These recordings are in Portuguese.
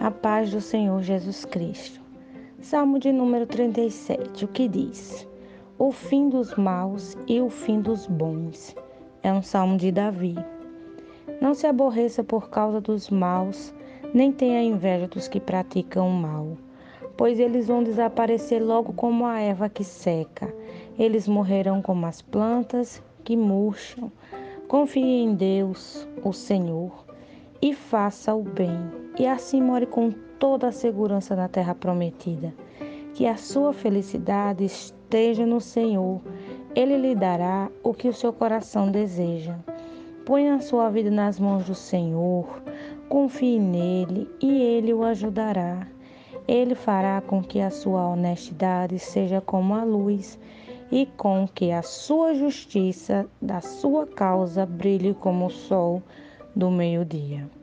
A paz do Senhor Jesus Cristo. Salmo de número 37, o que diz? O fim dos maus e o fim dos bons. É um salmo de Davi. Não se aborreça por causa dos maus, nem tenha inveja dos que praticam o mal, pois eles vão desaparecer logo como a erva que seca. Eles morrerão como as plantas que murcham. Confie em Deus, o Senhor, e faça o bem, e assim more com toda a segurança na terra prometida. Que a sua felicidade esteja no Senhor. Ele lhe dará o que o seu coração deseja. Ponha a sua vida nas mãos do Senhor, confie nele e ele o ajudará. Ele fará com que a sua honestidade seja como a luz e com que a sua justiça da sua causa brilhe como o sol do meio-dia.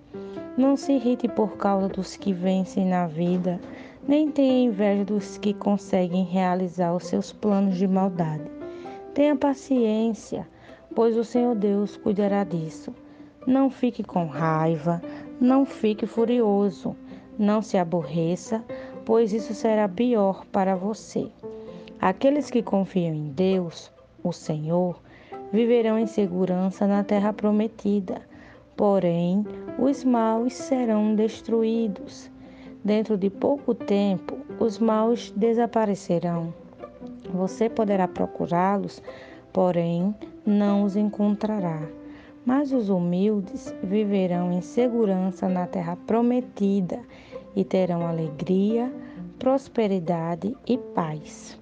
Não se irrite por causa dos que vencem na vida, nem tenha inveja dos que conseguem realizar os seus planos de maldade. Tenha paciência, pois o Senhor Deus cuidará disso. Não fique com raiva, não fique furioso, não se aborreça, pois isso será pior para você. Aqueles que confiam em Deus, o Senhor, viverão em segurança na terra prometida. Porém, os maus serão destruídos. Dentro de pouco tempo, os maus desaparecerão. Você poderá procurá-los, porém não os encontrará. Mas os humildes viverão em segurança na terra prometida e terão alegria, prosperidade e paz.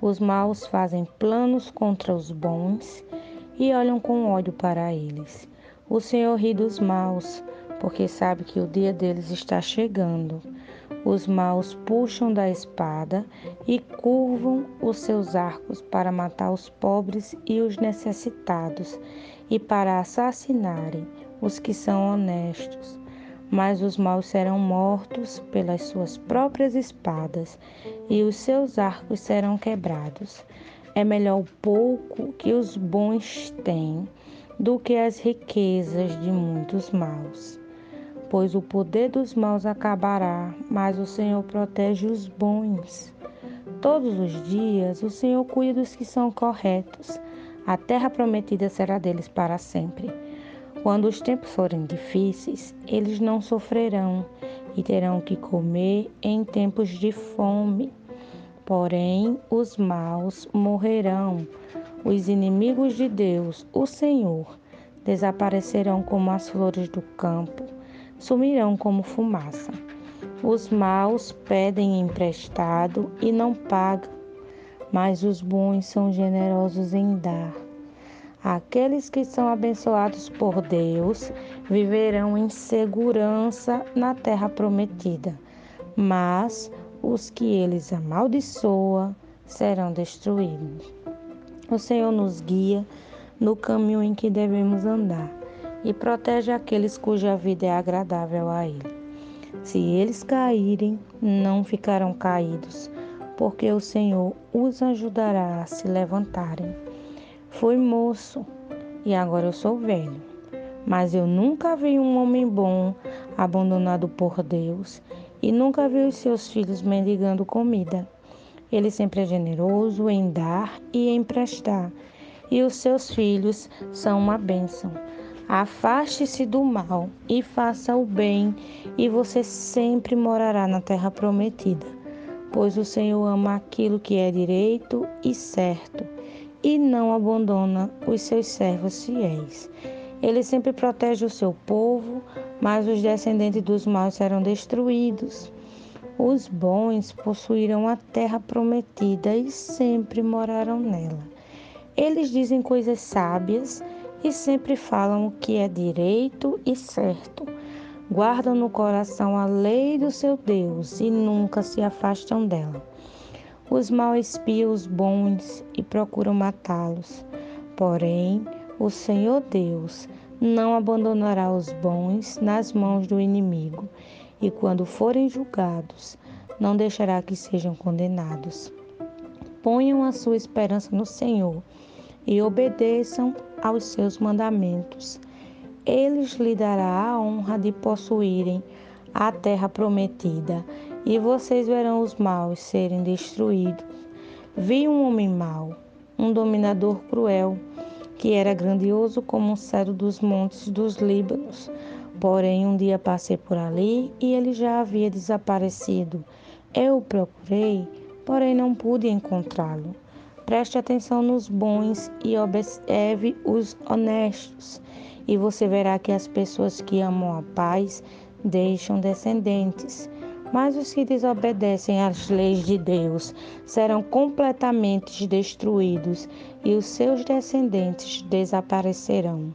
Os maus fazem planos contra os bons e olham com ódio para eles. O Senhor ri dos maus, porque sabe que o dia deles está chegando. Os maus puxam da espada e curvam os seus arcos para matar os pobres e os necessitados e para assassinarem os que são honestos mas os maus serão mortos pelas suas próprias espadas, e os seus arcos serão quebrados. É melhor o pouco que os bons têm do que as riquezas de muitos maus. Pois o poder dos maus acabará, mas o Senhor protege os bons. Todos os dias o Senhor cuida dos que são corretos. A terra prometida será deles para sempre. Quando os tempos forem difíceis, eles não sofrerão e terão que comer em tempos de fome. Porém, os maus morrerão. Os inimigos de Deus, o Senhor, desaparecerão como as flores do campo, sumirão como fumaça. Os maus pedem emprestado e não pagam, mas os bons são generosos em dar. Aqueles que são abençoados por Deus viverão em segurança na terra prometida, mas os que eles amaldiçoam serão destruídos. O Senhor nos guia no caminho em que devemos andar e protege aqueles cuja vida é agradável a Ele. Se eles caírem, não ficarão caídos, porque o Senhor os ajudará a se levantarem. Fui moço e agora eu sou velho. Mas eu nunca vi um homem bom abandonado por Deus e nunca vi os seus filhos mendigando comida. Ele sempre é generoso em dar e emprestar, e os seus filhos são uma bênção. Afaste-se do mal e faça o bem, e você sempre morará na terra prometida, pois o Senhor ama aquilo que é direito e certo e não abandona os seus servos fiéis. Ele sempre protege o seu povo, mas os descendentes dos maus serão destruídos. Os bons possuirão a terra prometida e sempre morarão nela. Eles dizem coisas sábias e sempre falam o que é direito e certo. Guardam no coração a lei do seu Deus e nunca se afastam dela. Os maus espiam os bons e procuram matá-los. Porém, o Senhor Deus não abandonará os bons nas mãos do inimigo, e quando forem julgados, não deixará que sejam condenados. Ponham a sua esperança no Senhor e obedeçam aos seus mandamentos. Eles lhe dará a honra de possuírem a terra prometida, e vocês verão os maus serem destruídos. Vi um homem mau, um dominador cruel, que era grandioso como um cedro dos montes dos Líbanos. Porém, um dia passei por ali e ele já havia desaparecido. Eu o procurei, porém não pude encontrá-lo. Preste atenção nos bons e observe os honestos, e você verá que as pessoas que amam a paz deixam descendentes. Mas os que desobedecem às leis de Deus serão completamente destruídos e os seus descendentes desaparecerão.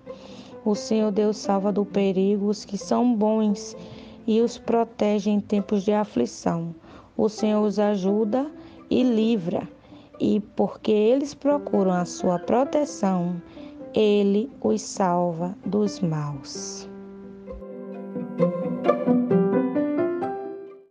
O Senhor Deus salva do perigo os que são bons e os protege em tempos de aflição. O Senhor os ajuda e livra, e porque eles procuram a sua proteção, ele os salva dos maus.